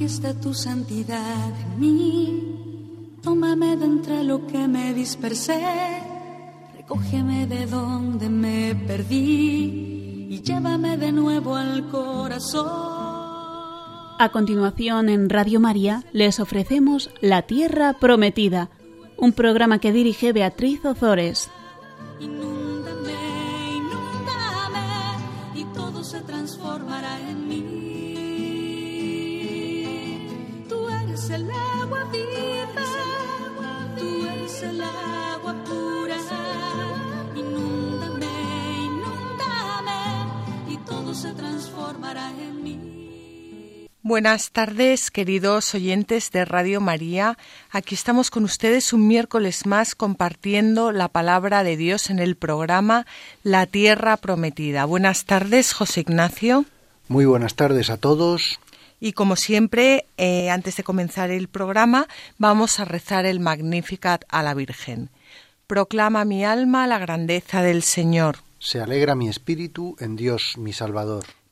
manifiesta tu santidad en mí. Tómame de entre lo que me dispersé, recógeme de donde me perdí y llévame de nuevo al corazón. A continuación, en Radio María, les ofrecemos La Tierra Prometida, un programa que dirige Beatriz Ozores. Buenas tardes, queridos oyentes de Radio María. Aquí estamos con ustedes un miércoles más compartiendo la palabra de Dios en el programa La Tierra Prometida. Buenas tardes, José Ignacio. Muy buenas tardes a todos. Y como siempre, eh, antes de comenzar el programa, vamos a rezar el Magnificat a la Virgen. Proclama mi alma la grandeza del Señor. Se alegra mi espíritu en Dios mi Salvador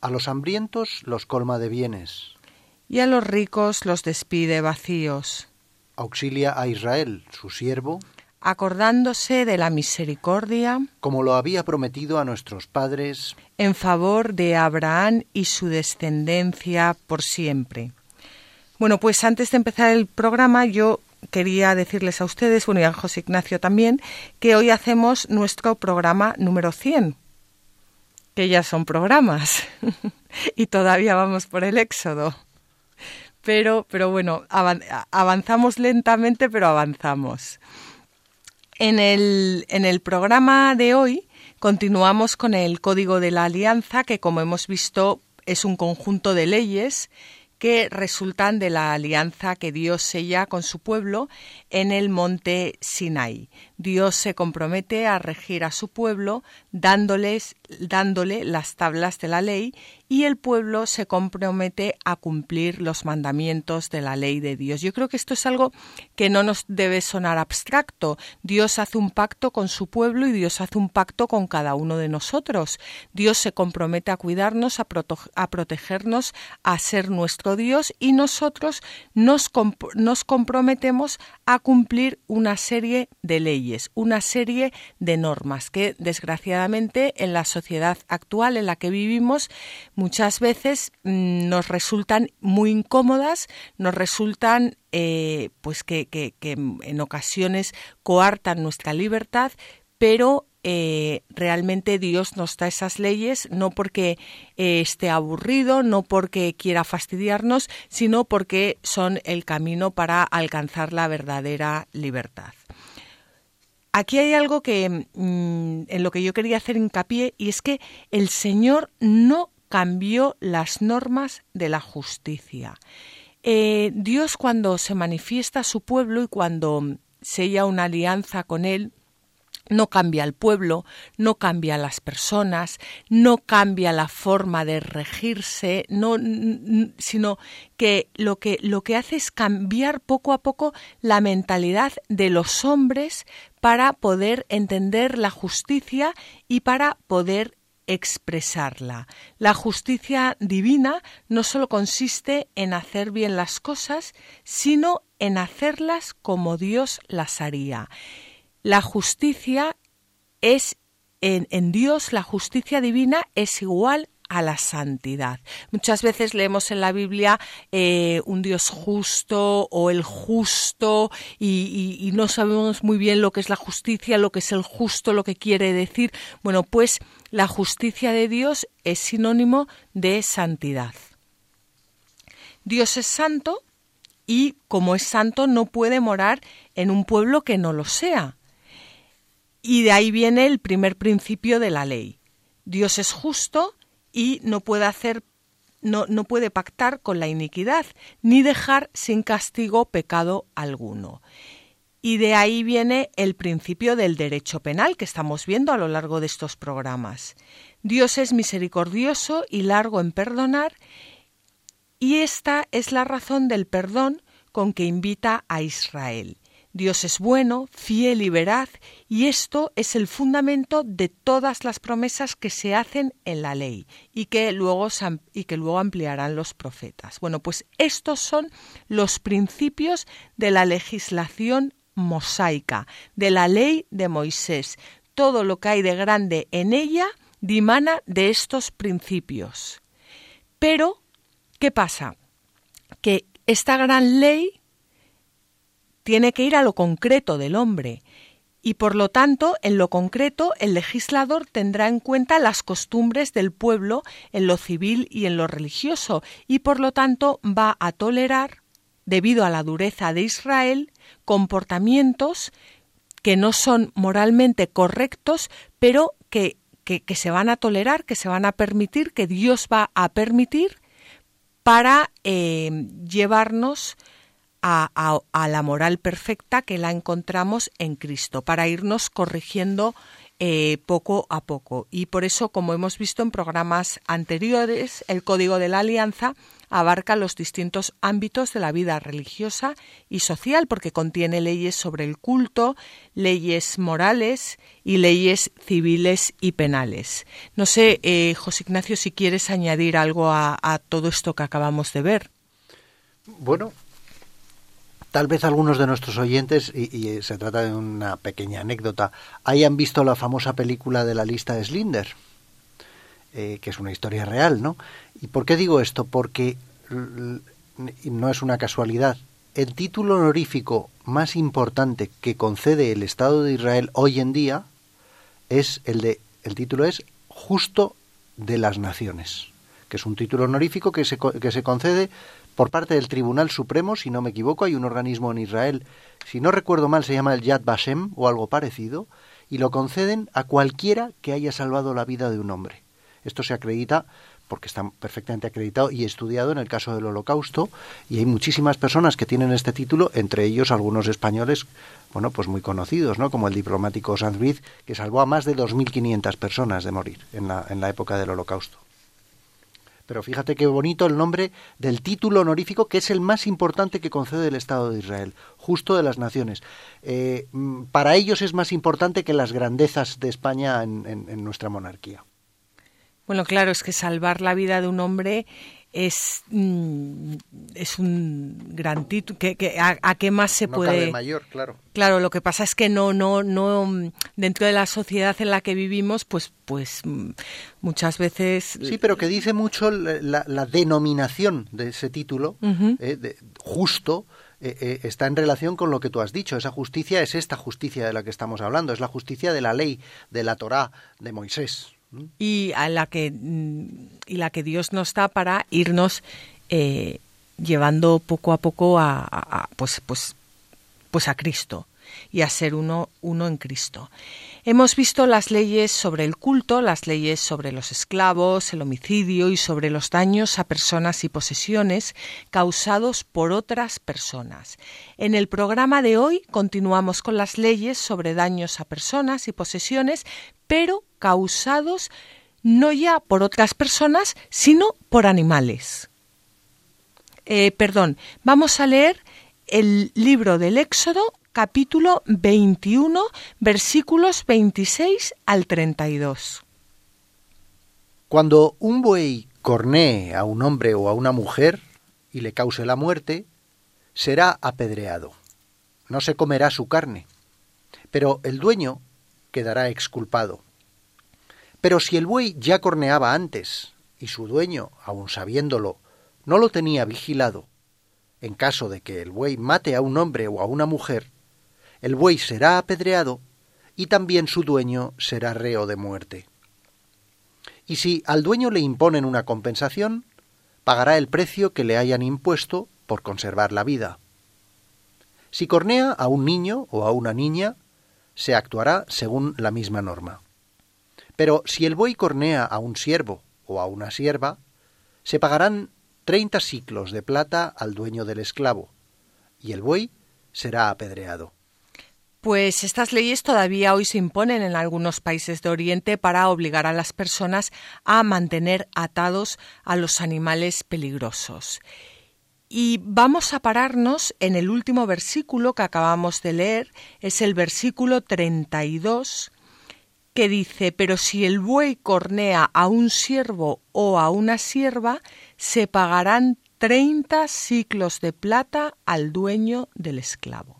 A los hambrientos los colma de bienes. Y a los ricos los despide vacíos. Auxilia a Israel, su siervo, acordándose de la misericordia, como lo había prometido a nuestros padres, en favor de Abraham y su descendencia por siempre. Bueno, pues antes de empezar el programa yo quería decirles a ustedes, bueno, y a José Ignacio también, que hoy hacemos nuestro programa número 100 que ya son programas y todavía vamos por el éxodo. Pero, pero bueno, avanzamos lentamente, pero avanzamos. En el, en el programa de hoy continuamos con el Código de la Alianza, que como hemos visto es un conjunto de leyes que resultan de la alianza que Dios sella con su pueblo en el monte Sinai. Dios se compromete a regir a su pueblo dándoles, dándole las tablas de la ley y el pueblo se compromete a cumplir los mandamientos de la ley de Dios. Yo creo que esto es algo que no nos debe sonar abstracto. Dios hace un pacto con su pueblo y Dios hace un pacto con cada uno de nosotros. Dios se compromete a cuidarnos, a, protegernos, a ser nuestro Dios y nosotros nos, nos comprometemos a cumplir una serie de leyes, una serie de normas que desgraciadamente en la sociedad actual en la que vivimos muchas veces mm, nos resultan muy incómodas, nos resultan eh, pues que, en ocasiones coartan nuestra libertad, pero eh, realmente Dios nos da esas leyes no porque eh, esté aburrido, no porque quiera fastidiarnos, sino porque son el camino para alcanzar la verdadera libertad. Aquí hay algo que mm, en lo que yo quería hacer hincapié y es que el Señor no cambió las normas de la justicia. Eh, Dios cuando se manifiesta a su pueblo y cuando sella una alianza con él, no cambia el pueblo, no cambia las personas, no cambia la forma de regirse, no, sino que lo, que lo que hace es cambiar poco a poco la mentalidad de los hombres para poder entender la justicia y para poder expresarla. La justicia divina no solo consiste en hacer bien las cosas, sino en hacerlas como Dios las haría. La justicia es en, en Dios, la justicia divina es igual a la santidad. Muchas veces leemos en la Biblia eh, un Dios justo o el justo y, y, no sabemos muy bien lo que es la justicia, lo que es el justo, lo que quiere decir. Bueno, pues la justicia de Dios es sinónimo de santidad. Dios es santo y como es santo no puede morar en un pueblo que no lo sea. Y de ahí viene el primer principio de la ley. Dios es justo y no puede hacer no, no puede pactar con la iniquidad, ni dejar sin castigo pecado alguno. Y de ahí viene el principio del derecho penal que estamos viendo a lo largo de estos programas. Dios es misericordioso y largo en perdonar, y esta es la razón del perdón con que invita a Israel. Dios es bueno, fiel y veraz, y esto es el fundamento de todas las promesas que se hacen en la ley y que luego, y que luego ampliarán los profetas. Bueno, pues estos son los principios de la legislación mosaica, de la ley de Moisés. Todo lo que hay de grande en ella dimana de estos principios. Pero, ¿qué pasa? Que esta gran ley tiene que ir a lo concreto del hombre y por lo tanto, en lo concreto, el legislador tendrá en cuenta las costumbres del pueblo en lo civil y en lo religioso y por lo tanto va a tolerar, debido a la dureza de Israel, comportamientos que no son moralmente correctos, pero que, que, se van a tolerar, que se van a permitir, que Dios va a permitir para eh, llevarnos a, la moral perfecta que la encontramos en Cristo, para irnos corrigiendo eh, poco a poco. Y por eso, como hemos visto en programas anteriores, el Código de la Alianza abarca los distintos ámbitos de la vida religiosa y social, porque contiene leyes sobre el culto, leyes morales y leyes civiles y penales. No sé, eh, José Ignacio, si quieres añadir algo a, todo esto que acabamos de ver. Bueno, Tal vez algunos de nuestros oyentes, y, se trata de una pequeña anécdota, hayan visto la famosa película de la lista de Slinder, eh, que es una historia real, ¿no? ¿Y por qué digo esto? Porque no es una casualidad. El título honorífico más importante que concede el Estado de Israel hoy en día es el de, el título es Justo de las Naciones, que es un título honorífico que se, que se concede por parte del Tribunal Supremo, si no me equivoco, hay un organismo en Israel, si no recuerdo mal se llama el Yad Vashem o algo parecido, y lo conceden a cualquiera que haya salvado la vida de un hombre. Esto se acredita porque está perfectamente acreditado y estudiado en el caso del Holocausto y hay muchísimas personas que tienen este título, entre ellos algunos españoles, bueno, pues muy conocidos, ¿no? Como el diplomático Sanz que salvó a más de 2.500 personas de morir en la, en la época del Holocausto. Pero fíjate qué bonito el nombre del título honorífico, que es el más importante que concede el Estado de Israel, justo de las naciones. Eh, mm, para ellos es más importante que las grandezas de España en nuestra monarquía. Bueno, claro, es que salvar la vida de un hombre es, mm, es un gran título. Que, a, qué más se puede.? mayor, claro. Claro, lo que pasa es que no, no, no. Dentro de la sociedad en la que vivimos, pues, pues mm, muchas veces. Sí, pero que dice mucho la, denominación de ese título, eh, justo. Eh, eh, está en relación con lo que tú has dicho. Esa justicia es esta justicia de la que estamos hablando, es la justicia de la ley, de la Torá, de Moisés y a la que y la que Dios nos da para irnos eh, llevando poco a poco a, pues pues pues a Cristo y a ser uno uno en Cristo. Hemos visto las leyes sobre el culto, las leyes sobre los esclavos, el homicidio y sobre los daños a personas y posesiones causados por otras personas. En el programa de hoy continuamos con las leyes sobre daños a personas y posesiones, pero causados no ya por otras personas, sino por animales. Eh, perdón, vamos a leer el libro del Éxodo, capítulo 21, versículos 26 al 32. Cuando un buey cornee a un hombre o a una mujer y le cause la muerte, será apedreado. No se comerá su carne, pero el dueño quedará exculpado. Pero si el buey ya corneaba antes y su dueño, aun sabiéndolo, no lo tenía vigilado, en caso de que el buey mate a un hombre o a una mujer, el buey será apedreado y también su dueño será reo de muerte. Y si al dueño le imponen una compensación, pagará el precio que le hayan impuesto por conservar la vida. Si cornea a un niño o a una niña, se actuará según la misma norma. Pero si el buey cornea a un siervo o a una sierva, se pagarán treinta siclos de plata al dueño del esclavo, y el buey será apedreado. Pues estas leyes todavía hoy se imponen en algunos países de Oriente para obligar a las personas a mantener atados a los animales peligrosos. Y vamos a pararnos en el último versículo que acabamos de leer, es el versículo 32, que dice, pero si el buey cornea a un siervo o a una sierva, se pagarán treinta ciclos de plata al dueño del esclavo.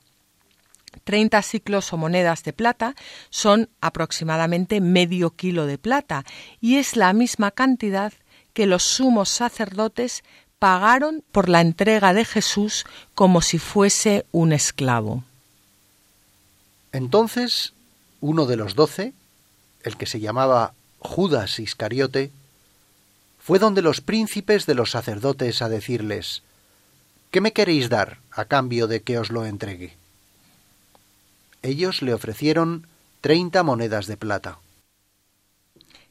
Treinta ciclos o monedas de plata son aproximadamente medio kilo de plata y es la misma cantidad que los sumos sacerdotes pagaron por la entrega de Jesús como si fuese un esclavo. Entonces, uno de los doce, el que se llamaba Judas Iscariote, fue donde los príncipes de los sacerdotes a decirles, ¿Qué me queréis dar a cambio de que os lo entregue? Ellos le ofrecieron treinta monedas de plata.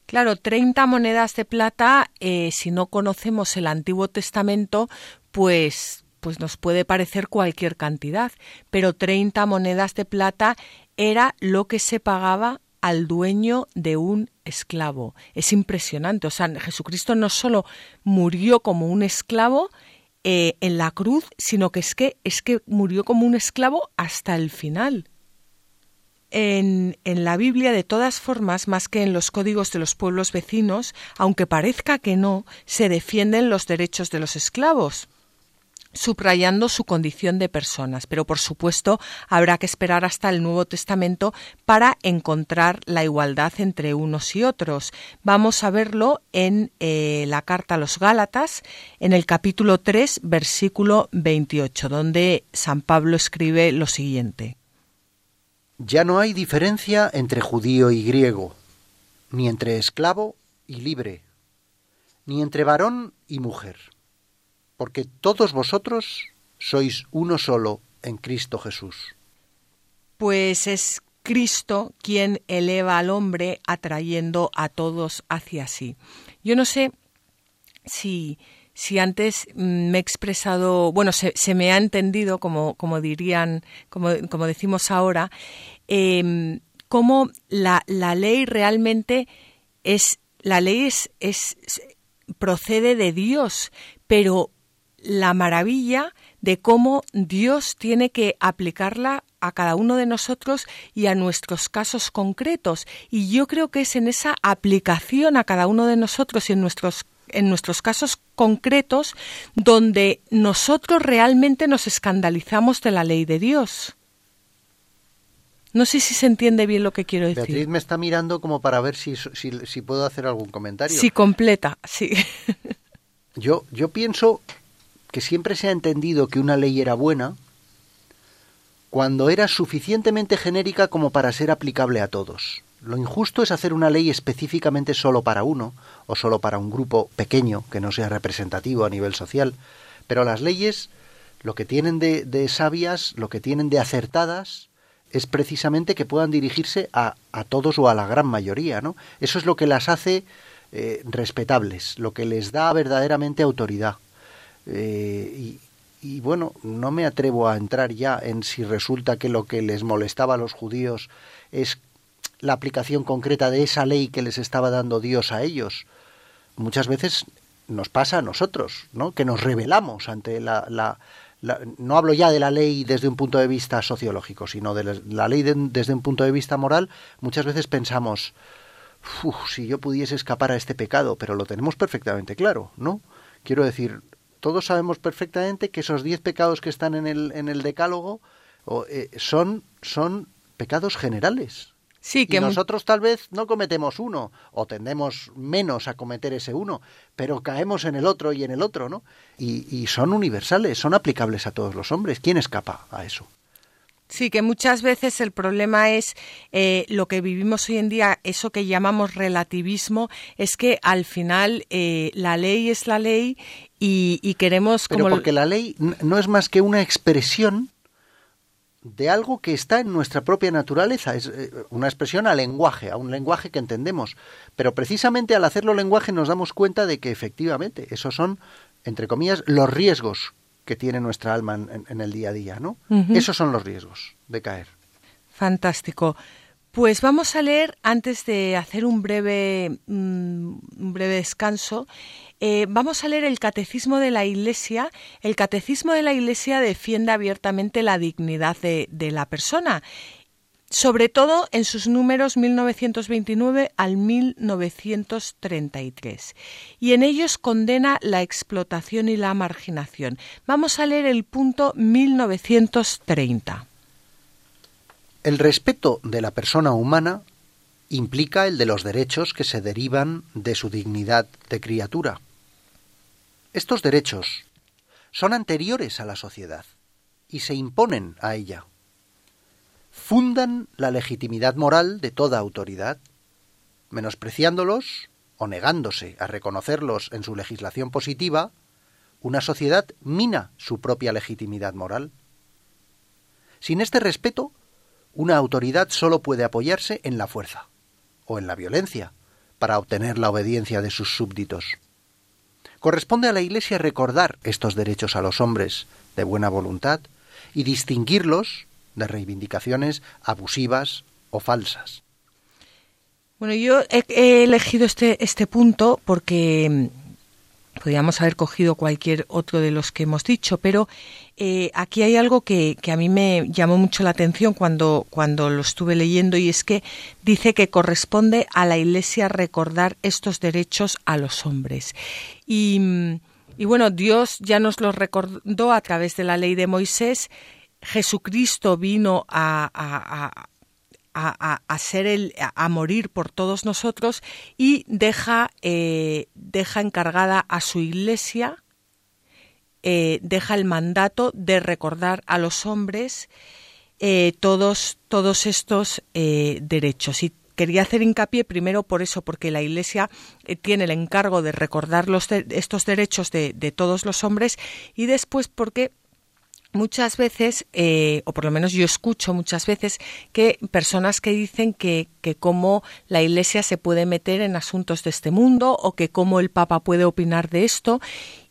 Claro, 30 monedas de plata, eh, si no conocemos el Antiguo Testamento, pues, pues nos puede parecer cualquier cantidad, pero 30 monedas de plata era lo que se pagaba al dueño de un esclavo. Es impresionante. O sea, Jesucristo no solo murió como un esclavo eh, en la cruz, sino que es que es que murió como un esclavo hasta el final en, en, la Biblia, de todas formas, más que en los códigos de los pueblos vecinos, aunque parezca que no, se defienden los derechos de los esclavos subrayando su condición de personas, pero por supuesto habrá que esperar hasta el Nuevo Testamento para encontrar la igualdad entre unos y otros. Vamos a verlo en eh, la carta a los Gálatas, en el capítulo 3, versículo 28, donde San Pablo escribe lo siguiente. Ya no hay diferencia entre judío y griego, ni entre esclavo y libre, ni entre varón y mujer, porque todos vosotros sois uno solo en Cristo Jesús. Pues es Cristo quien eleva al hombre atrayendo a todos hacia sí. Yo no sé si si antes mm, me he expresado, bueno, se, me ha entendido, como, como dirían, como, como decimos ahora, eh, cómo la, la, ley realmente es, la ley es, es, procede de Dios, pero la maravilla de cómo Dios tiene que aplicarla a cada uno de nosotros y a nuestros casos concretos. Y yo creo que es en esa aplicación a cada uno de nosotros y en nuestros en nuestros casos concretos donde nosotros realmente nos escandalizamos de la ley de Dios. No sé si se entiende bien lo que quiero decir. Beatriz me está mirando como para ver si, si, puedo hacer algún comentario. Sí, completa, sí. Yo, yo pienso que siempre se ha entendido que una ley era buena cuando era suficientemente genérica como para ser aplicable a todos. Lo injusto es hacer una ley específicamente solo para uno o solo para un grupo pequeño que no sea representativo a nivel social, pero las leyes lo que tienen de, sabias, lo que tienen de acertadas, es precisamente que puedan dirigirse a, a, todos o a la gran mayoría, ¿no? Eso es lo que las hace eh, respetables, lo que les da verdaderamente autoridad. Eh, y, bueno, no me atrevo a entrar ya en si resulta que lo que les molestaba a los judíos es la aplicación concreta de esa ley que les estaba dando Dios a ellos. Muchas veces nos pasa a nosotros, ¿no? Que nos rebelamos ante la, la, no hablo ya de la ley desde un punto de vista sociológico, sino de la, ley desde un punto de vista moral. Muchas veces pensamos, si yo pudiese escapar a este pecado, pero lo tenemos perfectamente claro, ¿no? Quiero decir, todos sabemos perfectamente que esos diez pecados que están en el, en el decálogo eh, son, son pecados generales, Sí, que y nosotros tal vez no cometemos uno o tendemos menos a cometer ese uno, pero caemos en el otro y en el otro, ¿no? Y, son universales, son aplicables a todos los hombres. ¿Quién escapa a eso? Sí, que muchas veces el problema es eh, lo que vivimos hoy en día, eso que llamamos relativismo, es que al final eh, la ley es la ley y, queremos como... Pero porque la ley no es más que una expresión de algo que está en nuestra propia naturaleza. Es eh, una expresión al lenguaje, a un lenguaje que entendemos. Pero precisamente al hacerlo lenguaje nos damos cuenta de que efectivamente esos son, entre comillas, los riesgos que tiene nuestra alma en, el día a día, ¿no? Esos son los riesgos de caer. Fantástico. Pues vamos a leer, antes de hacer un breve, mm, breve descanso, eh, vamos a leer el Catecismo de la Iglesia. El Catecismo de la Iglesia defiende abiertamente la dignidad de, la persona sobre todo en sus números 1929 al 1933. Y en ellos condena la explotación y la marginación. Vamos a leer el punto 1930. El respeto de la persona humana implica el de los derechos que se derivan de su dignidad de criatura. Estos derechos son anteriores a la sociedad y se imponen a ella. Fundan la legitimidad moral de toda autoridad, menospreciándolos o negándose a reconocerlos en su legislación positiva, una sociedad mina su propia legitimidad moral. Sin este respeto, una autoridad sólo puede apoyarse en la fuerza o en la violencia para obtener la obediencia de sus súbditos. Corresponde a la Iglesia recordar estos derechos a los hombres de buena voluntad y distinguirlos de reivindicaciones abusivas o falsas. Bueno, yo he, elegido este, este punto porque podríamos haber cogido cualquier otro de los que hemos dicho, pero eh, aquí hay algo que, que, a mí me llamó mucho la atención cuando, cuando lo estuve leyendo y es que dice que corresponde a la Iglesia recordar estos derechos a los hombres. Y, y bueno, Dios ya nos los recordó a través de la ley de Moisés. Jesucristo vino a, a, ser el, a morir por todos nosotros y deja, eh, deja encargada a su iglesia eh, deja el mandato de recordar a los hombres eh, todos, todos estos derechos. Y quería hacer hincapié primero por eso, porque la Iglesia tiene el encargo de recordar los estos derechos de, todos los hombres y después porque muchas veces, o por lo menos yo escucho muchas veces, que personas que dicen que, que cómo la Iglesia se puede meter en asuntos de este mundo o que cómo el Papa puede opinar de esto.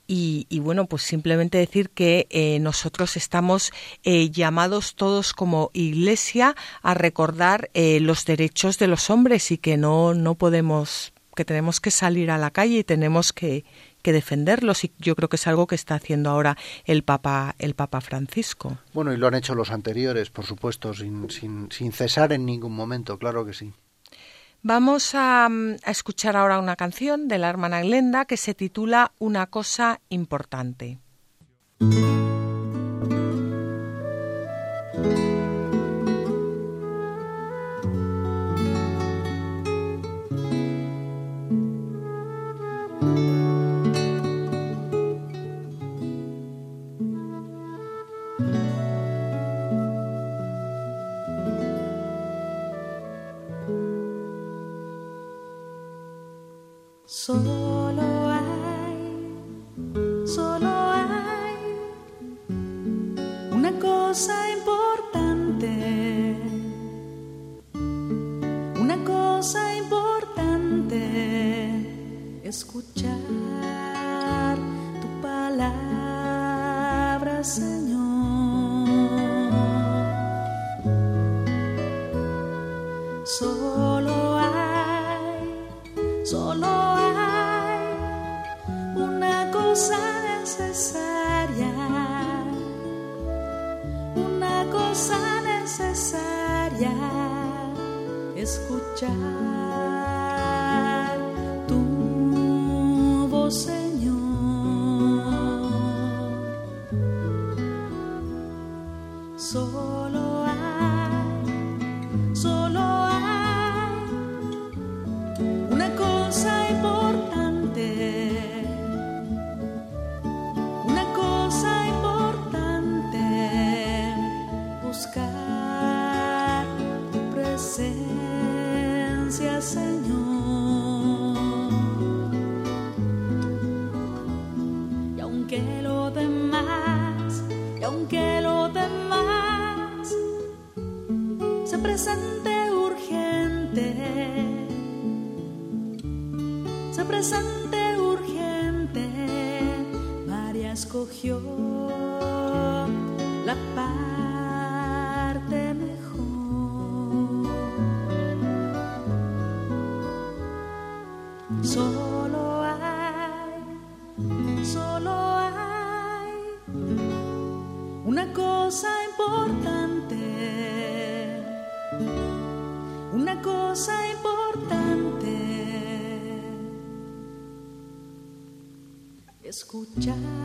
Y, bueno, pues simplemente decir que eh, nosotros estamos eh, llamados todos como iglesia a recordar eh, los derechos de los hombres y que no, no podemos, que tenemos que salir a la calle y tenemos que, que defenderlos y yo creo que es algo que está haciendo ahora el Papa el Papa Francisco. Bueno, y lo han hecho los anteriores, por supuesto, sin, sin, sin cesar en ningún momento, claro que sí. Vamos a, escuchar ahora una canción de la hermana Glenda que se titula Una cosa importante. Solo hay, solo hay una cosa importante, una cosa importante, escuchar Escuchar.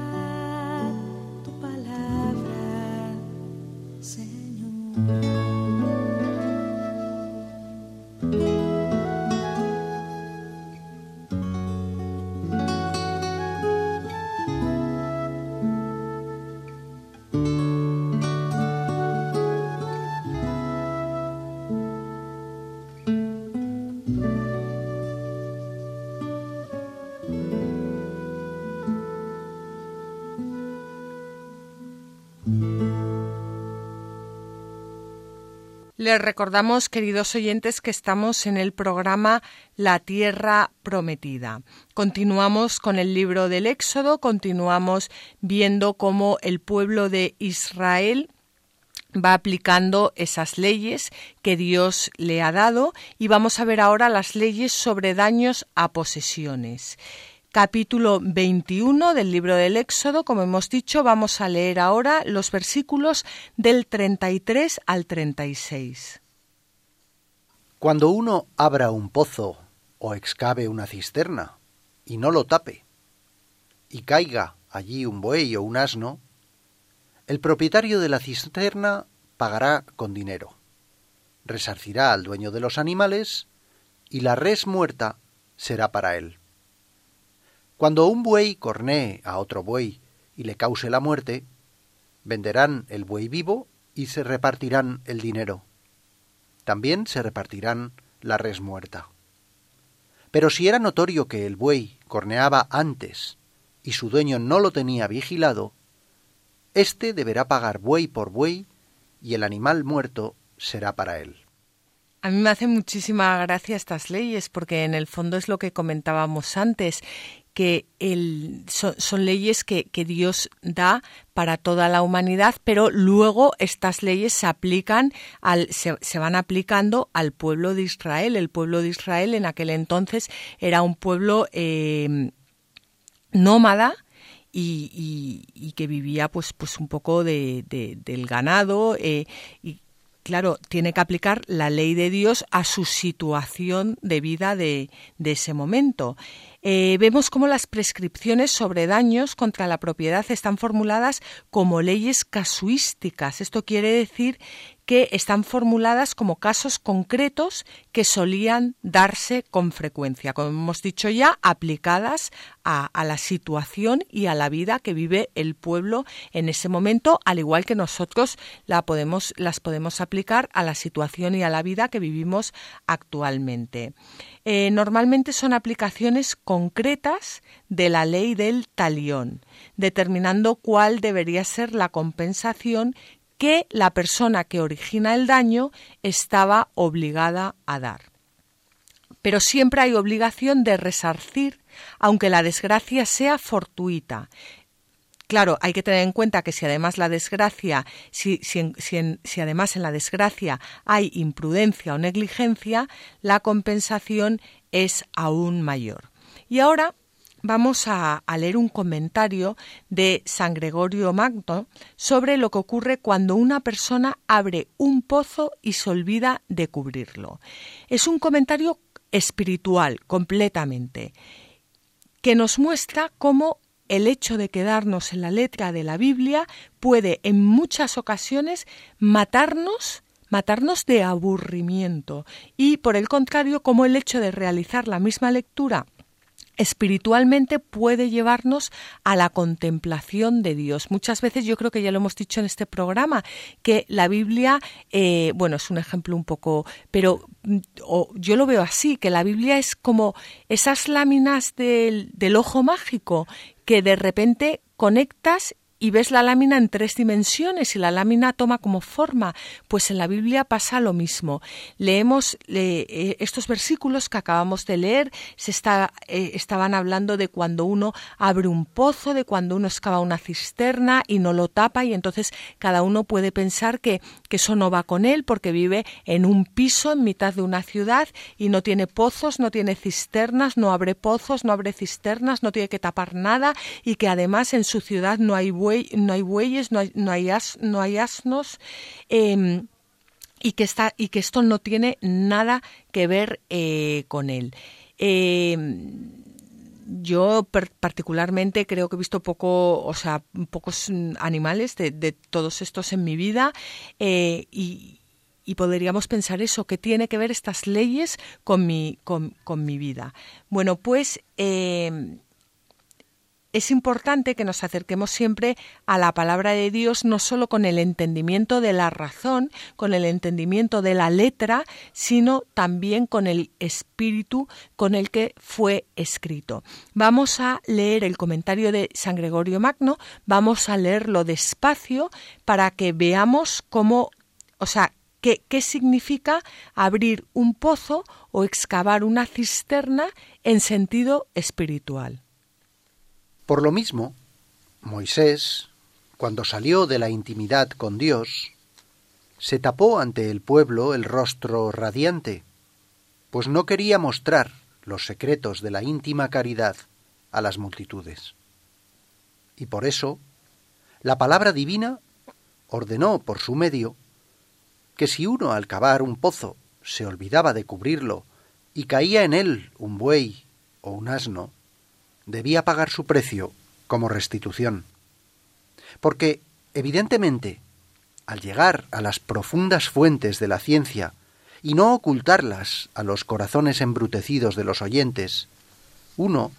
Les recordamos, queridos oyentes, que estamos en el programa La Tierra Prometida. Continuamos con el libro del Éxodo, continuamos viendo cómo el pueblo de Israel va aplicando esas leyes que Dios le ha dado y vamos a ver ahora las leyes sobre daños a posesiones capítulo 21 del libro del Éxodo. Como hemos dicho, vamos a leer ahora los versículos del 33 al 36. Cuando uno abra un pozo o excave una cisterna y no lo tape, y caiga allí un buey o un asno, el propietario de la cisterna pagará con dinero, resarcirá al dueño de los animales y la res muerta será para él. Cuando un buey cornee a otro buey y le cause la muerte, venderán el buey vivo y se repartirán el dinero. También se repartirán la res muerta. Pero si era notorio que el buey corneaba antes y su dueño no lo tenía vigilado, éste deberá pagar buey por buey y el animal muerto será para él. A mí me hacen muchísima gracia estas leyes porque en el fondo es lo que comentábamos antes que son, leyes que, Dios da para toda la humanidad, pero luego estas leyes se aplican al, se, van aplicando al pueblo de Israel. El pueblo de Israel en aquel entonces era un pueblo eh, nómada. Y, que vivía pues pues un poco de, del ganado eh, y claro, tiene que aplicar la ley de Dios a su situación de vida de, de ese momento. Eh, vemos cómo las prescripciones sobre daños contra la propiedad están formuladas como leyes casuísticas. Esto quiere decir que están formuladas como casos concretos que solían darse con frecuencia, como hemos dicho ya, aplicadas a, la situación y a la vida que vive el pueblo en ese momento, al igual que nosotros las podemos aplicar a la situación y a la vida que vivimos actualmente. Eh, normalmente son aplicaciones concretas de la ley del talión, determinando cuál debería ser la compensación que la persona que origina el daño estaba obligada a dar. Pero siempre hay obligación de resarcir, aunque la desgracia sea fortuita. Claro, hay que tener en cuenta que si además la desgracia, si, si, además en la desgracia hay imprudencia o negligencia, la compensación es aún mayor. Y ahora vamos a, leer un comentario de San Gregorio Magno sobre lo que ocurre cuando una persona abre un pozo y se olvida de cubrirlo. Es un comentario espiritual completamente que nos muestra cómo el hecho de quedarnos en la letra de la Biblia puede en muchas ocasiones matarnos matarnos de aburrimiento y por el contrario como el hecho de realizar la misma lectura espiritualmente puede llevarnos a la contemplación de Dios. Muchas veces yo creo que ya lo hemos dicho en este programa, que la Biblia, eh, bueno, es un ejemplo un poco, pero mm, yo lo veo así, que la Biblia es como esas láminas del, del ojo mágico que de repente conectas y ves la lámina en tres dimensiones y la lámina toma como forma. Pues en la Biblia pasa lo mismo. Leemos eh, estos versículos que acabamos de leer, se está, eh, estaban hablando de cuando uno abre un pozo, de cuando uno excava una cisterna y no lo tapa y entonces cada uno puede pensar que, que eso no va con él porque vive en un piso en mitad de una ciudad y no tiene pozos, no tiene cisternas, no abre pozos, no abre cisternas, no tiene que tapar nada y que además en su ciudad no hay no hay bueyes, no hay, no hay, no hay asnos. Em, y que, está, y que esto no tiene nada que ver eh, con él. Em, yo particularmente creo que he visto poco, o sea, pocos animales de, todos estos en mi vida eh, y, podríamos pensar eso, que tiene que ver estas leyes con mi, con mi vida. Bueno, pues em, es importante que nos acerquemos siempre a la palabra de Dios no solo con el entendimiento de la razón, con el entendimiento de la letra, sino también con el espíritu con el que fue escrito. Vamos a leer el comentario de San Gregorio Magno, vamos a leerlo despacio para que veamos cómo, o sea, qué, qué significa abrir un pozo o excavar una cisterna en sentido espiritual. Por lo mismo, Moisés, cuando salió de la intimidad con Dios, se tapó ante el pueblo el rostro radiante, pues no quería mostrar los secretos de la íntima caridad a las multitudes. Y por eso, la palabra divina ordenó por su medio que si uno al cavar un pozo se olvidaba de cubrirlo y caía en él un buey o un asno, debía pagar su precio como restitución. Porque, evidentemente, al llegar a las profundas fuentes de la ciencia y no ocultarlas a los corazones embrutecidos de los oyentes, uno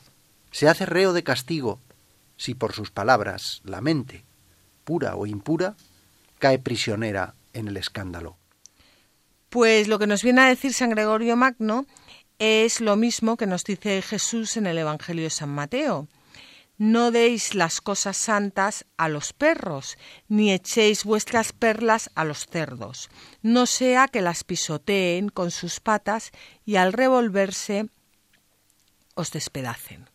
se hace reo de castigo si por sus palabras la mente, pura o impura, cae prisionera en el escándalo. Pues lo que nos viene a decir San Gregorio Magno es lo mismo que nos dice Jesús en el Evangelio de San Mateo. No deis las cosas santas a los perros, ni echéis vuestras perlas a los cerdos, no sea que las pisoteen con sus patas y al revolverse os despedacen.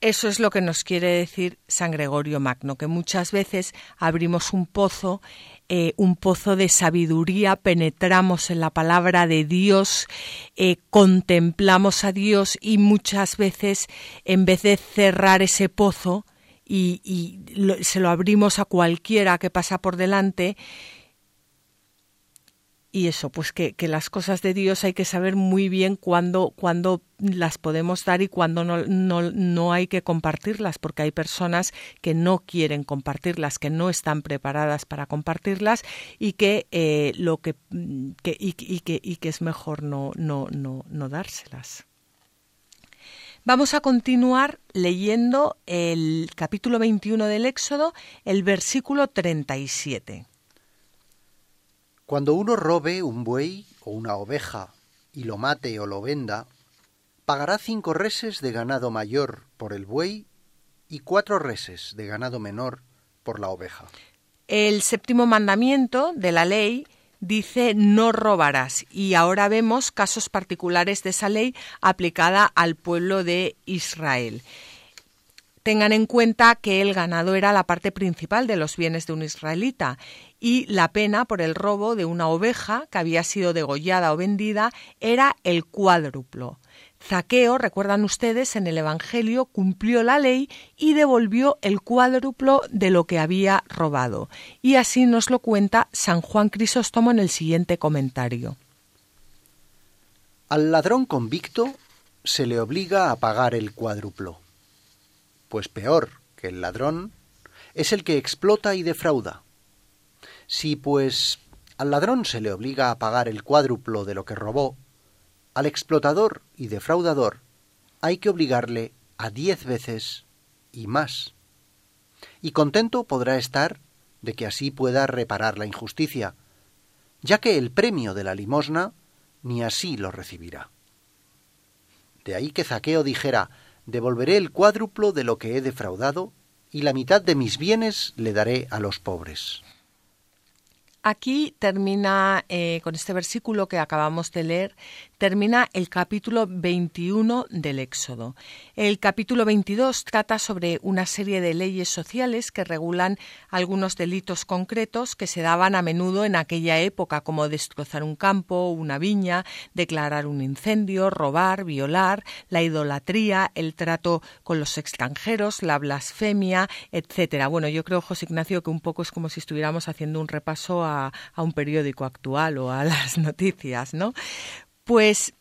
Eso es lo que nos quiere decir San Gregorio Magno, que muchas veces abrimos un pozo, eh, un pozo de sabiduría, penetramos en la palabra de Dios, eh, contemplamos a Dios y muchas veces en vez de cerrar ese pozo y, se lo abrimos a cualquiera que pasa por delante, y eso, pues que, las cosas de Dios hay que saber muy bien cuándo, las podemos dar y cuándo no, no, hay que compartirlas, porque hay personas que no quieren compartirlas, que no están preparadas para compartirlas y que eh, lo que, que, y, que, y que es mejor no, no, no, no dárselas. Vamos a continuar leyendo el capítulo 21 del Éxodo, el versículo 37. Cuando uno robe un buey o una oveja y lo mate o lo venda, pagará cinco reses de ganado mayor por el buey y cuatro reses de ganado menor por la oveja. El séptimo mandamiento de la ley dice no robarás y ahora vemos casos particulares de esa ley aplicada al pueblo de Israel. Tengan en cuenta que el ganado era la parte principal de los bienes de un israelita y la pena por el robo de una oveja que había sido degollada o vendida era el cuádruplo. Zaqueo, recuerdan ustedes, en el Evangelio cumplió la ley y devolvió el cuádruplo de lo que había robado. Y así nos lo cuenta San Juan Crisóstomo en el siguiente comentario. Al ladrón convicto se le obliga a pagar el cuádruplo pues peor que el ladrón es el que explota y defrauda. Si, pues, al ladrón se le obliga a pagar el cuádruplo de lo que robó, al explotador y defraudador hay que obligarle a diez veces y más. Y contento podrá estar de que así pueda reparar la injusticia, ya que el premio de la limosna ni así lo recibirá. De ahí que Zaqueo dijera devolveré el cuádruplo de lo que he defraudado y la mitad de mis bienes le daré a los pobres. Aquí termina, eh, con este versículo que acabamos de leer, termina el capítulo 21 del Éxodo. El capítulo 22 trata sobre una serie de leyes sociales que regulan algunos delitos concretos que se daban a menudo en aquella época, como destrozar un campo, una viña, declarar un incendio, robar, violar, la idolatría, el trato con los extranjeros, la blasfemia, etcétera. Bueno, yo creo, José Ignacio, que un poco es como si estuviéramos haciendo un repaso a, a un periódico actual o a las noticias, ¿no? Pues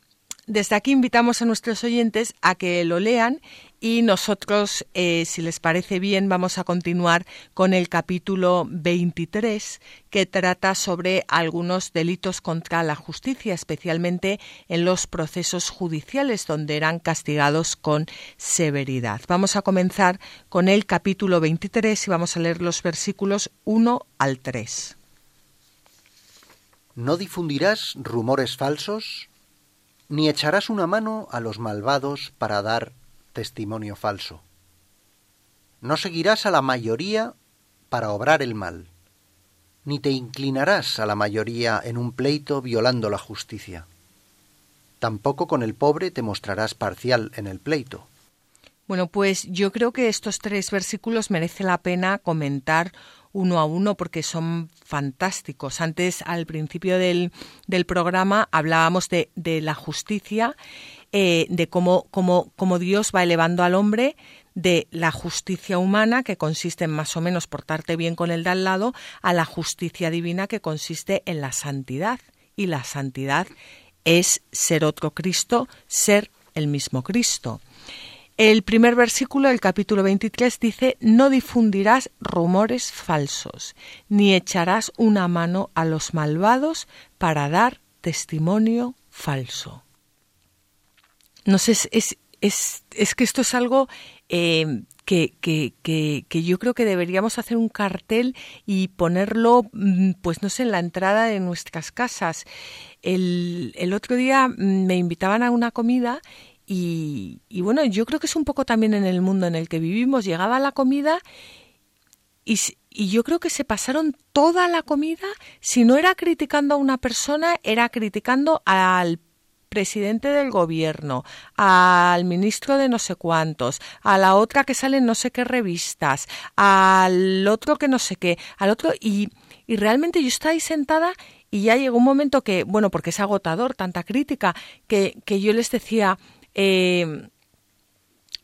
desde aquí invitamos a nuestros oyentes a que lo lean y nosotros, eh, si les parece bien, vamos a continuar con el capítulo 23 que trata sobre algunos delitos contra la justicia, especialmente en los procesos judiciales donde eran castigados con severidad. Vamos a comenzar con el capítulo 23 y vamos a leer los versículos 1 al 3. No difundirás rumores falsos ni echarás una mano a los malvados para dar testimonio falso. No seguirás a la mayoría para obrar el mal, ni te inclinarás a la mayoría en un pleito violando la justicia. Tampoco con el pobre te mostrarás parcial en el pleito. Bueno, pues yo creo que estos tres versículos merece la pena comentar uno a uno porque son fantásticos. Antes, al principio del, del programa, hablábamos de, de la justicia, eh, de cómo, cómo, cómo Dios va elevando al hombre de la justicia humana, que consiste en más o menos portarte bien con el de al lado, a la justicia divina, que consiste en la santidad. Y la santidad es ser otro Cristo, ser el mismo Cristo. El primer versículo del capítulo 23 dice, no difundirás rumores falsos, ni echarás una mano a los malvados para dar testimonio falso. No sé, es, es, es que esto es algo eh, que, que, que, que, yo creo que deberíamos hacer un cartel y ponerlo, mm, pues no sé, en la entrada de nuestras casas. El, el otro día mm, me invitaban a una comida y, bueno, yo creo que es un poco también en el mundo en el que vivimos. Llegaba la comida y, y yo creo que se pasaron toda la comida, si no era criticando a una persona, era criticando al presidente del gobierno, al ministro de no sé cuántos, a la otra que sale en no sé qué revistas, al otro que no sé qué, al otro y, y realmente yo estaba ahí sentada y ya llegó un momento que, bueno, porque es agotador tanta crítica, que, que yo les decía, eh,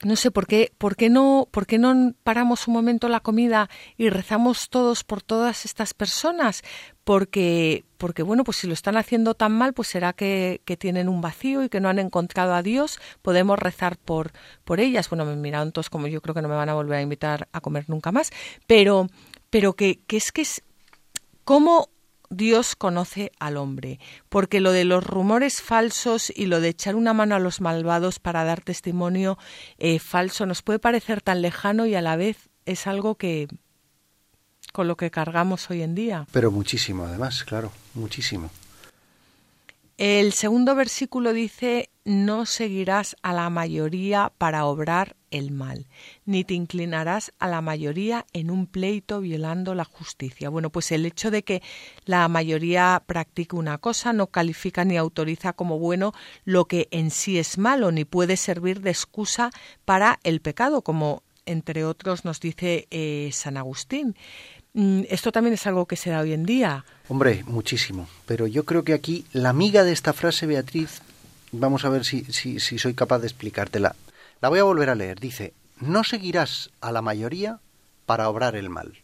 no sé por qué, por qué no, por qué no paramos un momento la comida y rezamos todos por todas estas personas, porque, porque bueno, pues si lo están haciendo tan mal, pues será que, que tienen un vacío y que no han encontrado a Dios. Podemos rezar por, por ellas. Bueno, me miraron todos como yo creo que no me van a volver a invitar a comer nunca más, pero, pero que, que es que es cómo Dios conoce al hombre, porque lo de los rumores falsos y lo de echar una mano a los malvados para dar testimonio eh, falso nos puede parecer tan lejano y a la vez es algo que con lo que cargamos hoy en día. Pero muchísimo, además, claro, muchísimo. El segundo versículo dice, no seguirás a la mayoría para obrar el mal, ni te inclinarás a la mayoría en un pleito violando la justicia. Bueno, pues el hecho de que la mayoría practique una cosa no califica ni autoriza como bueno lo que en sí es malo, ni puede servir de excusa para el pecado, como entre otros nos dice eh, San Agustín. Mm, esto también es algo que se da hoy en día. Hombre, muchísimo. Pero yo creo que aquí la amiga de esta frase, Beatriz, vamos a ver si, si, si soy capaz de explicártela. La voy a volver a leer. Dice, no seguirás a la mayoría para obrar el mal,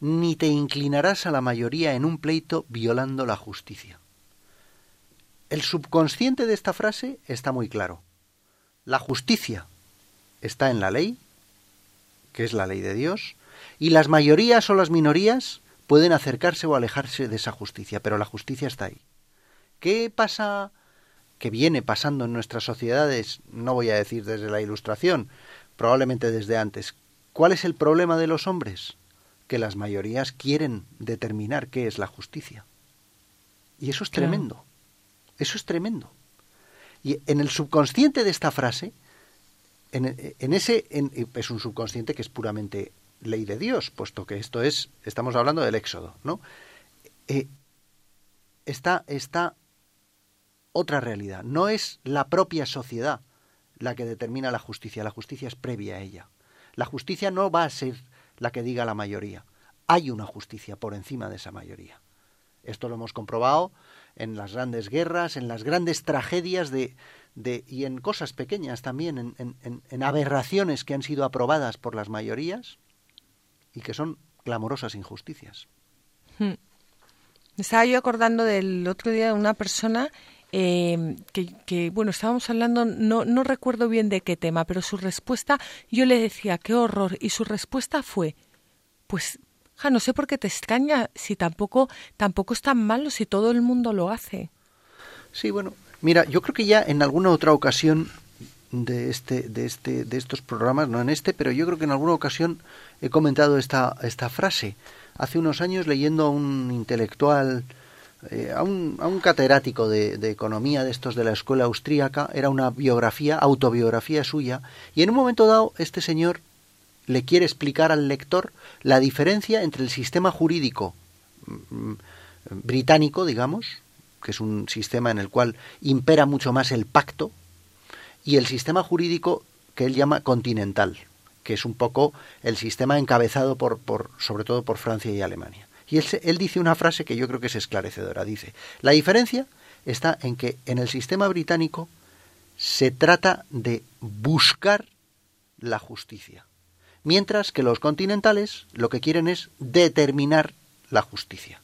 ni te inclinarás a la mayoría en un pleito violando la justicia. El subconsciente de esta frase está muy claro. La justicia está en la ley, que es la ley de Dios, y las mayorías o las minorías pueden acercarse o alejarse de esa justicia, pero la justicia está ahí. ¿Qué pasa, que viene pasando en nuestras sociedades, no voy a decir desde la Ilustración, probablemente desde antes? ¿Cuál es el problema de los hombres? Que las mayorías quieren determinar qué es la justicia. Y eso es tremendo. Eso es tremendo. Y en el subconsciente de esta frase, en, en ese en, es un subconsciente que es puramente ley de Dios, puesto que esto es, estamos hablando del Éxodo, ¿no? Eh, está, está otra realidad. No es la propia sociedad la que determina la justicia, la justicia es previa a ella. La justicia no va a ser la que diga la mayoría. Hay una justicia por encima de esa mayoría. Esto lo hemos comprobado en las grandes guerras, en las grandes tragedias de, de y en cosas pequeñas también, en, aberraciones que han sido aprobadas por las mayorías y que son clamorosas injusticias. Hmm. estaba yo acordando del otro día de una persona eh, que, bueno, estábamos hablando, no, no recuerdo bien de qué tema, pero su respuesta, yo le decía, qué horror, y su respuesta fue, pues, ja, no sé por qué te extraña, si tampoco, tampoco es tan malo, si todo el mundo lo hace. Sí, bueno, mira, yo creo que ya en alguna otra ocasión de este, de este, de estos programas, no en este, pero yo creo que en alguna ocasión he comentado esta, esta frase. Hace unos años leyendo a un intelectual eh, a, un, a, un, catedrático de, de, economía de estos de la escuela austríaca, era una biografía, autobiografía suya, y en un momento dado este señor le quiere explicar al lector la diferencia entre el sistema jurídico mm, británico, digamos, que es un sistema en el cual impera mucho más el pacto, y el sistema jurídico que él llama continental, que es un poco el sistema encabezado por, por sobre todo por Francia y Alemania. Y él, dice una frase que yo creo que es esclarecedora. Dice, la diferencia está en que en el sistema británico se trata de buscar la justicia, mientras que los continentales lo que quieren es determinar la justicia.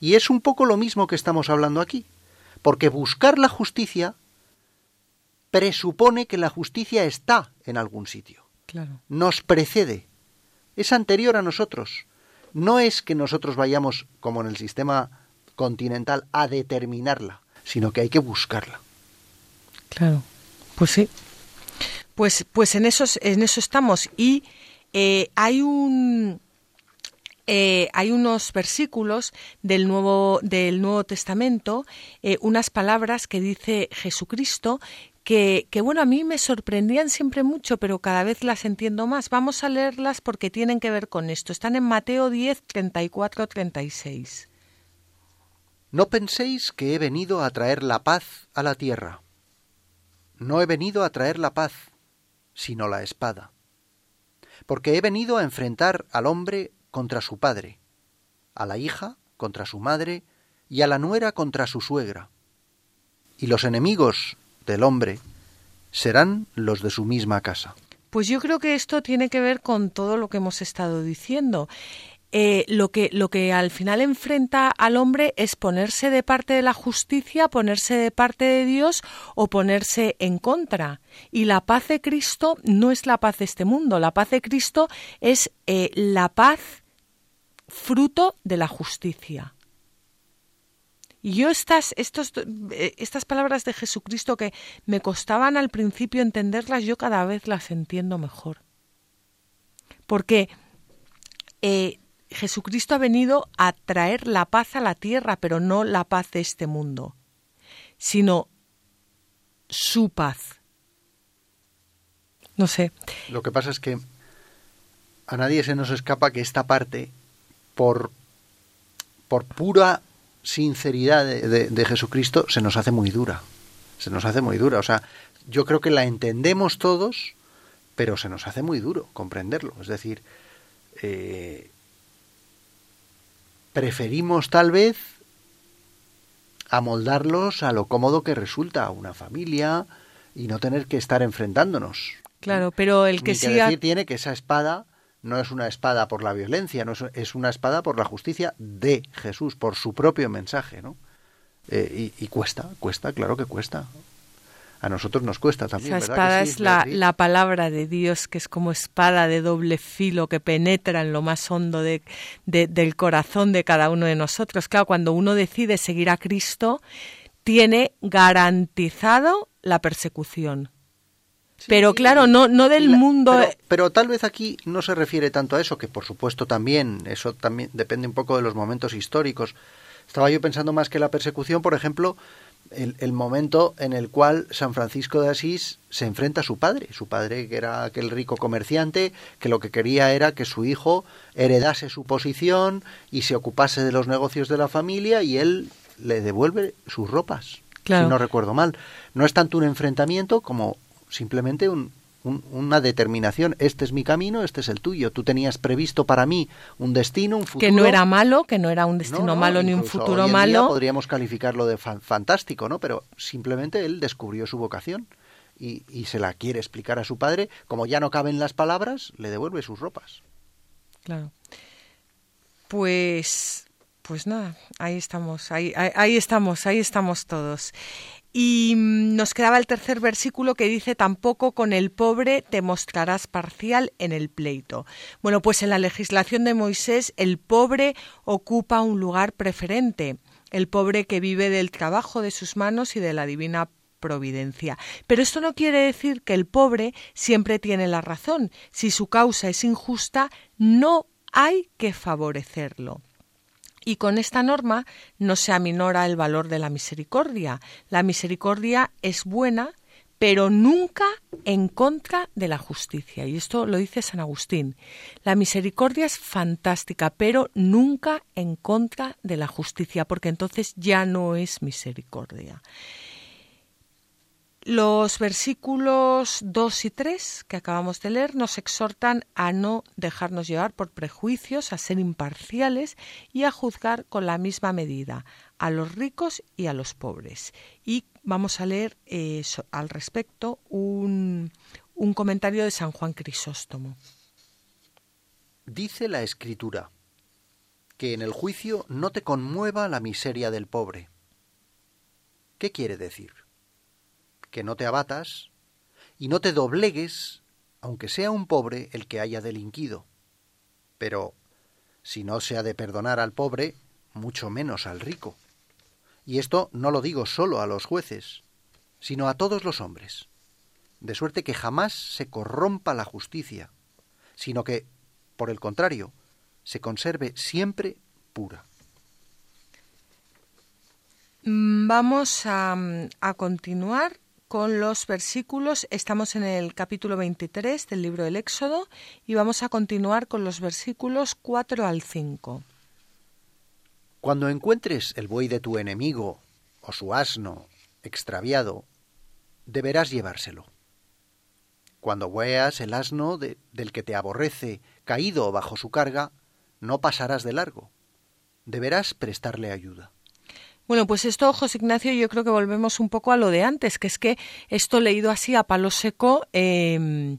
Y es un poco lo mismo que estamos hablando aquí, porque buscar la justicia presupone que la justicia está en algún sitio. Claro. Nos precede, es anterior a nosotros no es que nosotros vayamos, como en el sistema continental, a determinarla, sino que hay que buscarla. Claro, pues sí. Pues, pues en, eso, en eso estamos. Y eh, hay un. Eh, hay unos versículos del Nuevo, del Nuevo Testamento, eh, unas palabras que dice Jesucristo que, bueno, a mí me sorprendían siempre mucho, pero cada vez las entiendo más. Vamos a leerlas porque tienen que ver con esto. Están en Mateo 10, 34, 36. No penséis que he venido a traer la paz a la tierra. No he venido a traer la paz, sino la espada. Porque he venido a enfrentar al hombre contra su padre, a la hija contra su madre y a la nuera contra su suegra. Y los enemigos del hombre serán los de su misma casa. Pues yo creo que esto tiene que ver con todo lo que hemos estado diciendo. Eh, lo, que, lo que al final enfrenta al hombre es ponerse de parte de la justicia, ponerse de parte de Dios o ponerse en contra. Y la paz de Cristo no es la paz de este mundo, la paz de Cristo es eh, la paz fruto de la justicia. Y yo estas, estos, eh, estas palabras de Jesucristo que me costaban al principio entenderlas, yo cada vez las entiendo mejor. Porque eh, Jesucristo ha venido a traer la paz a la tierra, pero no la paz de este mundo, sino su paz. No sé. Lo que pasa es que a nadie se nos escapa que esta parte, por, por pura sinceridad de, Jesucristo se nos hace muy dura. Se nos hace muy dura. O sea, yo creo que la entendemos todos, pero se nos hace muy duro comprenderlo. Es decir, eh, preferimos tal vez amoldarlos a lo cómodo que resulta una familia y no tener que estar enfrentándonos. Claro, pero el que, siga... decir tiene que esa espada no es una espada por la violencia, no es, una espada por la justicia de Jesús, por su propio mensaje, ¿no? Eh, y, cuesta, cuesta, claro que cuesta. A nosotros nos cuesta también. Esa espada es la, la, palabra de Dios, que es como espada de doble filo que penetra en lo más hondo de, del corazón de cada uno de nosotros. Claro, cuando uno decide seguir a Cristo, tiene garantizado la persecución pero claro, no, no del mundo. Pero, tal vez aquí no se refiere tanto a eso, que por supuesto también, eso también depende un poco de los momentos históricos. Estaba yo pensando más que la persecución, por ejemplo, el, momento en el cual San Francisco de Asís se enfrenta a su padre, su padre que era aquel rico comerciante, que lo que quería era que su hijo heredase su posición y se ocupase de los negocios de la familia y él le devuelve sus ropas, si no recuerdo mal. No es tanto un enfrentamiento como simplemente un, una determinación, este es mi camino, este es el tuyo. Tú tenías previsto para mí un destino, un futuro. Que no era malo, que no era un destino malo ni un futuro malo. podríamos calificarlo de fantástico, ¿no? Pero simplemente él descubrió su vocación y, y se la quiere explicar a su padre. Como ya no caben las palabras, le devuelve sus ropas. Claro. Pues pues nada, ahí estamos, ahí, ahí, estamos, ahí estamos todos. Y mm, nos quedaba el tercer versículo que dice, tampoco con el pobre te mostrarás parcial en el pleito. Bueno, pues en la legislación de Moisés el pobre ocupa un lugar preferente, el pobre que vive del trabajo de sus manos y de la divina providencia. Pero esto no quiere decir que el pobre siempre tiene la razón. Si su causa es injusta, no hay que favorecerlo. Y con esta norma no se aminora el valor de la misericordia. La misericordia es buena, pero nunca en contra de la justicia. Y esto lo dice San Agustín. La misericordia es fantástica, pero nunca en contra de la justicia, porque entonces ya no es misericordia. Los versículos 2 y 3 que acabamos de leer nos exhortan a no dejarnos llevar por prejuicios, a ser imparciales y a juzgar con la misma medida a los ricos y a los pobres. Y vamos a leer eh, al respecto un, un comentario de San Juan Crisóstomo. Dice la Escritura que en el juicio no te conmueva la miseria del pobre. ¿Qué quiere decir? Que no te abatas y no te doblegues, aunque sea un pobre el que haya delinquido. Pero si no se ha de perdonar al pobre, mucho menos al rico. Y esto no lo digo solo a los jueces, sino a todos los hombres, de suerte que jamás se corrompa la justicia, sino que, por el contrario, se conserve siempre pura. Mm, vamos a, a continuar con los versículos. Estamos en el capítulo 23 del libro del Éxodo y vamos a continuar con los versículos 4 al 5. Cuando encuentres el buey de tu enemigo o su asno extraviado, deberás llevárselo. Cuando veas el asno del que te aborrece caído bajo su carga, no pasarás de largo. Deberás prestarle ayuda. Bueno, pues esto, José Ignacio, yo creo que volvemos un poco a lo de antes, que es que esto leído así a palo seco, em,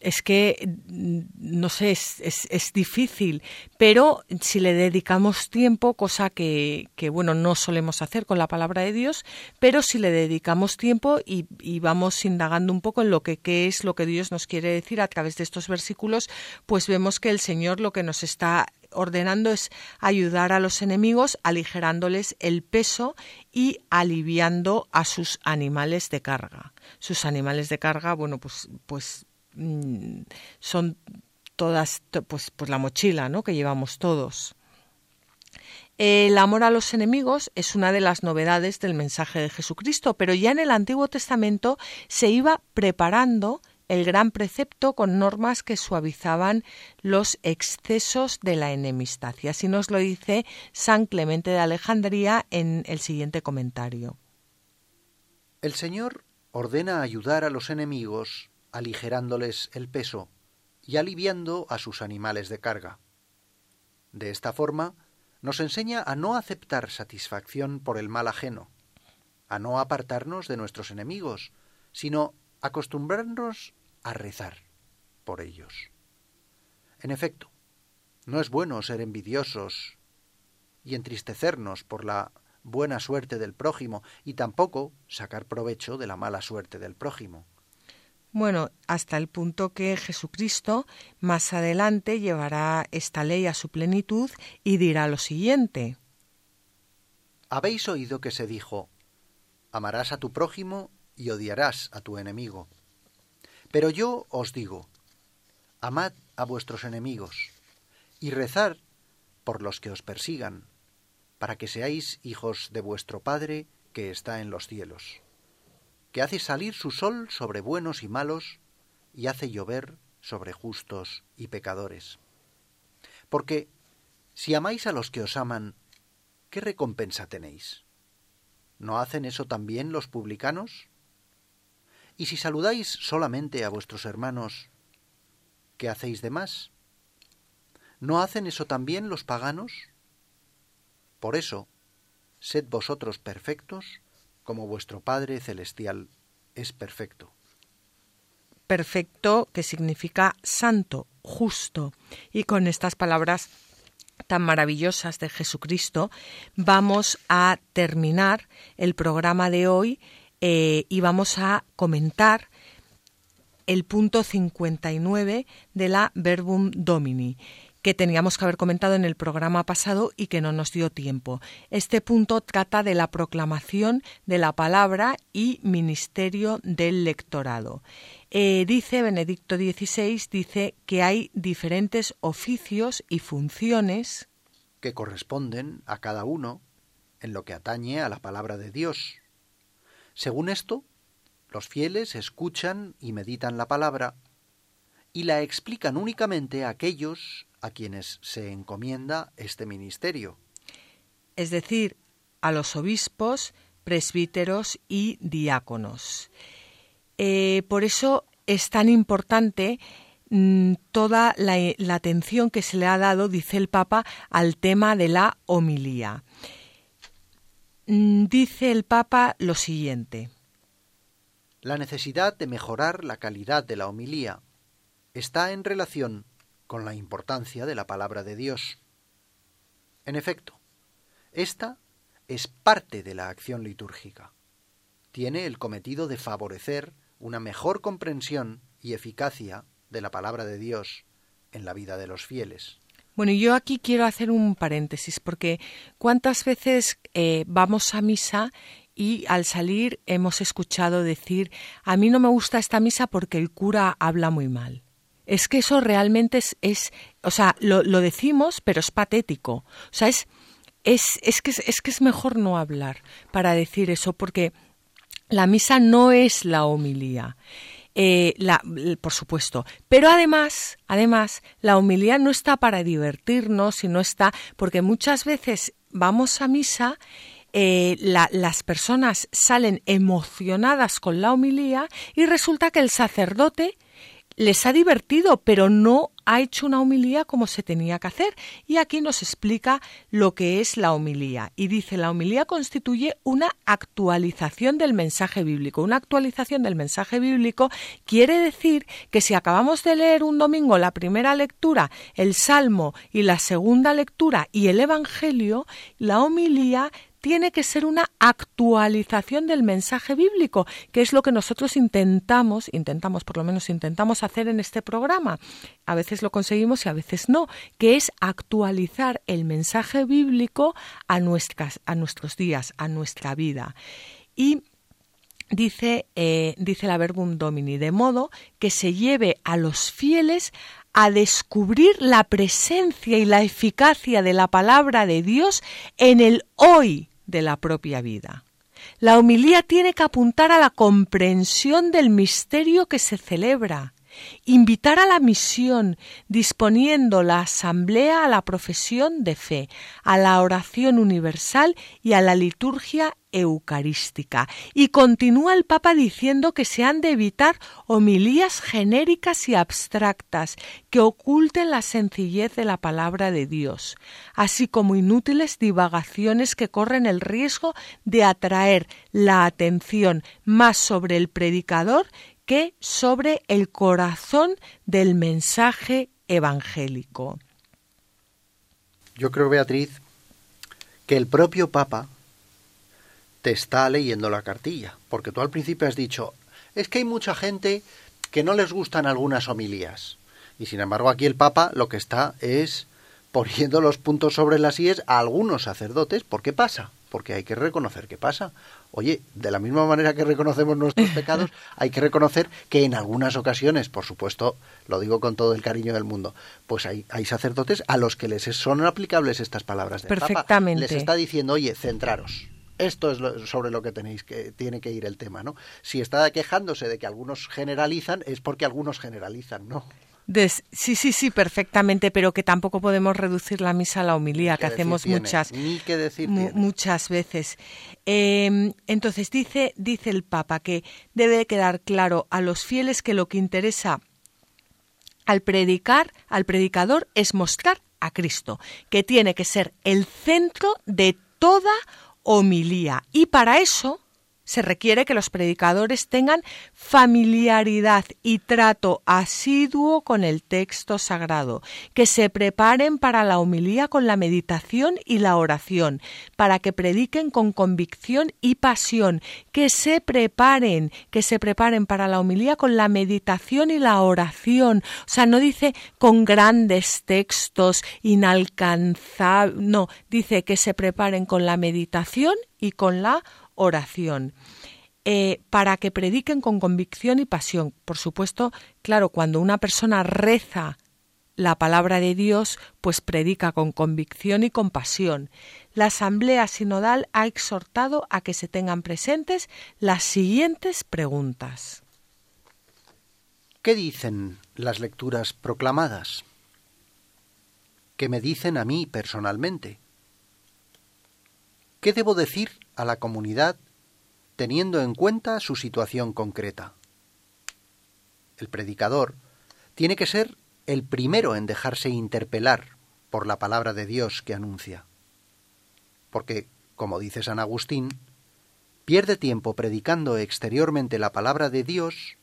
es que, no sé, es, es, difícil, pero si le dedicamos tiempo, cosa que, que, bueno, no solemos hacer con la palabra de Dios, pero si le dedicamos tiempo y, y vamos indagando un poco en lo que qué es lo que Dios nos quiere decir a través de estos versículos, pues vemos que el Señor lo que nos está ordenando es ayudar a los enemigos, aligerándoles el peso y aliviando a sus animales de carga. Sus animales de carga, bueno, pues, pues mm, son todas, pues, pues la mochila, ¿no? Que llevamos todos. El amor a los enemigos es una de las novedades del mensaje de Jesucristo, pero ya en el Antiguo Testamento se iba preparando el gran precepto con normas que suavizaban los excesos de la enemistad. Y así nos lo dice San Clemente de Alejandría en el siguiente comentario. El Señor ordena ayudar a los enemigos aligerándoles el peso y aliviando a sus animales de carga. De esta forma, nos enseña a no aceptar satisfacción por el mal ajeno, a no apartarnos de nuestros enemigos, sino acostumbrarnos a rezar por ellos. En efecto, no es bueno ser envidiosos y entristecernos por la buena suerte del prójimo y tampoco sacar provecho de la mala suerte del prójimo. Bueno, hasta el punto que Jesucristo más adelante llevará esta ley a su plenitud y dirá lo siguiente. Habéis oído que se dijo, amarás a tu prójimo y odiarás a tu enemigo. Pero yo os digo, amad a vuestros enemigos y rezad por los que os persigan, para que seáis hijos de vuestro Padre que está en los cielos, que hace salir su sol sobre buenos y malos y hace llover sobre justos y pecadores. Porque si amáis a los que os aman, ¿qué recompensa tenéis? ¿No hacen eso también los publicanos? Y si saludáis solamente a vuestros hermanos, ¿qué hacéis de más? ¿No hacen eso también los paganos? Por eso, sed vosotros perfectos, como vuestro Padre Celestial es perfecto. Perfecto, que significa santo, justo. Y con estas palabras tan maravillosas de Jesucristo, vamos a terminar el programa de hoy eh, y vamos a comentar el punto 59 de la Verbum Domini que teníamos que haber comentado en el programa pasado y que no nos dio tiempo. Este punto trata de la proclamación de la palabra y ministerio del lectorado. Eh, dice Benedicto XVI, dice que hay diferentes oficios y funciones que corresponden a cada uno en lo que atañe a la palabra de Dios. Según esto, los fieles escuchan y meditan la palabra y la explican únicamente a aquellos a quienes se encomienda este ministerio. Es decir, a los obispos, presbíteros y diáconos. Eh, por eso es tan importante mm, toda la, la, atención que se le ha dado, dice el Papa, al tema de la homilía. Mm, dice el Papa lo siguiente. La necesidad de mejorar la calidad de la homilía está en relación con la importancia de la palabra de Dios. En efecto, esta es parte de la acción litúrgica. Tiene el cometido de favorecer una mejor comprensión y eficacia de la palabra de Dios en la vida de los fieles. Bueno, yo aquí quiero hacer un paréntesis porque cuántas veces eh, vamos a misa y al salir hemos escuchado decir a mí no me gusta esta misa porque el cura habla muy mal es que eso realmente es, es o sea, lo, decimos, pero es patético. O sea, es, es, es, que, es que es mejor no hablar para decir eso, porque la misa no es la homilía. Eh, la, por supuesto. Pero además, además, la homilía no está para divertirnos, sino está porque muchas veces vamos a misa eh, la, las personas salen emocionadas con la homilía y resulta que el sacerdote les ha divertido, pero no ha hecho una homilía como se tenía que hacer. Y aquí nos explica lo que es la homilía. Y dice, la homilía constituye una actualización del mensaje bíblico. Una actualización del mensaje bíblico quiere decir que si acabamos de leer un domingo la primera lectura, el Salmo y la segunda lectura y el Evangelio, la homilía tiene que ser una actualización del mensaje bíblico, que es lo que nosotros intentamos, intentamos, por lo menos intentamos hacer en este programa. A veces lo conseguimos y a veces no, que es actualizar el mensaje bíblico a, nuestros días, a nuestra vida. Y dice, eh, dice la Verbum Domini, de modo que se lleve a los fieles a descubrir la presencia y la eficacia de la palabra de Dios en el hoy de la propia vida. La homilía tiene que apuntar a la comprensión del misterio que se celebra, invitar a la misión, disponiendo la asamblea a la profesión de fe, a la oración universal y a la liturgia eucarística. Y continúa el Papa diciendo que se han de evitar homilías genéricas y abstractas que oculten la sencillez de la palabra de Dios, así como inútiles divagaciones que corren el riesgo de atraer la atención más sobre el predicador que sobre el corazón del mensaje evangélico. Yo creo, Beatriz, que el propio Papa te está leyendo la cartilla, porque tú al principio has dicho, es que hay mucha gente que no les gustan algunas homilías. Y sin embargo aquí el Papa lo que está es poniendo los puntos sobre las IES a algunos sacerdotes. ¿Por qué pasa? Porque hay que reconocer qué pasa. Oye, de la misma manera que reconocemos nuestros pecados, hay que reconocer que en algunas ocasiones, por supuesto, lo digo con todo el cariño del mundo, pues hay, hay sacerdotes a los que les son aplicables estas palabras. Perfectamente. Les está diciendo, oye, centraros Esto es sobre lo que tenéis que tiene que ir el tema, ¿no? Si está quejándose de que algunos generalizan, es porque algunos generalizan, ¿no? Sí, sí, sí, perfectamente, pero que tampoco podemos reducir la misa a la homilía, que hacemos muchas, muchas veces. Em, entonces dice, dice el Papa que debe quedar claro a los fieles que lo que interesa al predicar, al predicador, es mostrar a Cristo, que tiene que ser el centro de toda homilía. Y para eso se requiere que los predicadores tengan familiaridad y trato asiduo con el texto sagrado, que se preparen para la homilía con la meditación y la oración, para que prediquen con convicción y pasión, que se preparen, que se preparen para la homilía con la meditación y la oración. O sea, no dice con grandes textos inalcanzables, no, dice que se preparen con la meditación y con la oración. Eh, para que prediquen con convicción y pasión. Por supuesto, claro, cuando una persona reza la palabra de Dios, pues predica con convicción y con pasión. La Asamblea Sinodal ha exhortado a que se tengan presentes las siguientes preguntas. ¿Qué dicen las lecturas proclamadas? ¿Qué me dicen a mí personalmente? ¿Qué debo decir a la comunidad teniendo en cuenta su situación concreta? El predicador tiene que ser el primero en dejarse interpelar por la palabra de Dios que anuncia. Porque, como dice San Agustín, pierde tiempo predicando exteriormente la palabra de Dios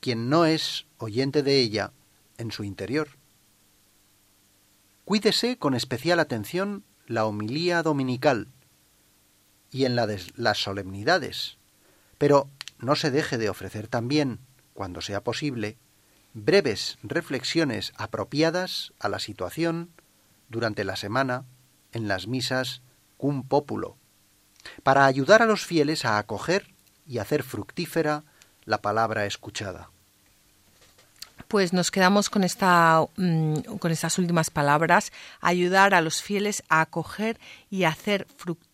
quien no es oyente de ella en su interior. Cuídese con especial atención la homilía dominical, y en las solemnidades, pero no se deje de ofrecer también, cuando sea posible, breves reflexiones apropiadas a la situación durante la semana en las misas cum populo, para ayudar a los fieles a acoger y hacer fructífera la palabra escuchada. Pues nos quedamos con, esta, mm, con estas últimas palabras, ayudar a los fieles a acoger y hacer fructífera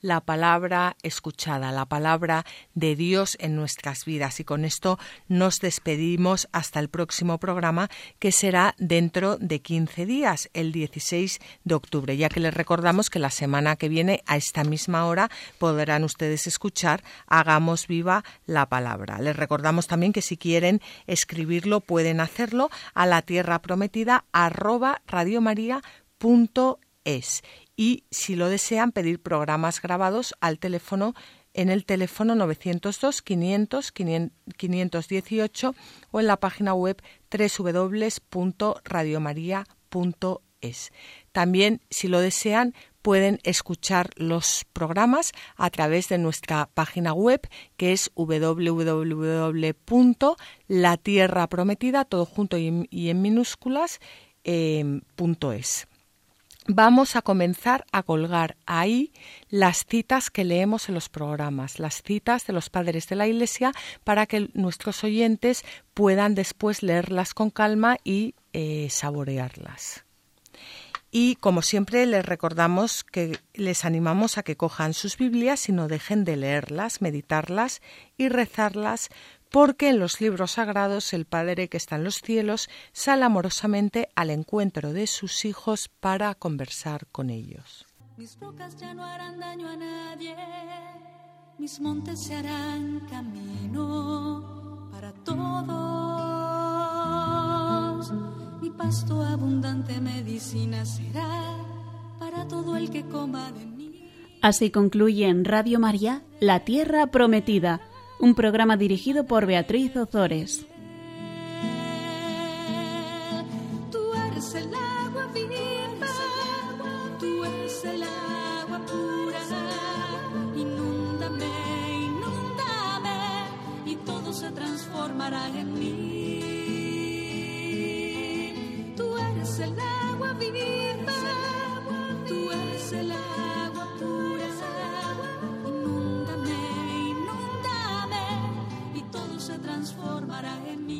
la palabra escuchada, la palabra de Dios en nuestras vidas. Y con esto nos despedimos hasta el próximo programa, que será dentro de 15 días, el 16 de octubre, ya que les recordamos que la semana que viene, a esta misma hora, podrán ustedes escuchar Hagamos viva la palabra. Les recordamos también que si quieren escribirlo, pueden hacerlo a la tierra prometida arroba radiomaria.es y si lo desean pedir programas grabados al teléfono en el teléfono 902 500 518 o en la página web www.radiomaria.es. También, si lo desean, pueden escuchar los programas a través de nuestra página web que es www.latierraprometida, todo junto y en, minúsculas, eh, vamos a comenzar a colgar ahí las citas que leemos en los programas, las citas de los padres de la Iglesia, para que nuestros oyentes puedan después leerlas con calma y eh, saborearlas. Y como siempre les recordamos que les animamos a que cojan sus Biblias y no dejen de leerlas, meditarlas y rezarlas porque en los libros sagrados el Padre que está en los cielos sale amorosamente al encuentro de sus hijos para conversar con ellos. Mis rocas ya no harán daño a nadie, mis montes se harán camino para todos. Mi pasto abundante medicina será para todo el que coma de mí. Así concluye en Radio María La Tierra Prometida un programa dirigido por Beatriz Ozores. Tú eres el agua viva, tú eres el agua pura, inúndame, inúndame, y todo se transformará en mí. Tú eres el agua viva, tú eres el agua transformará en mí.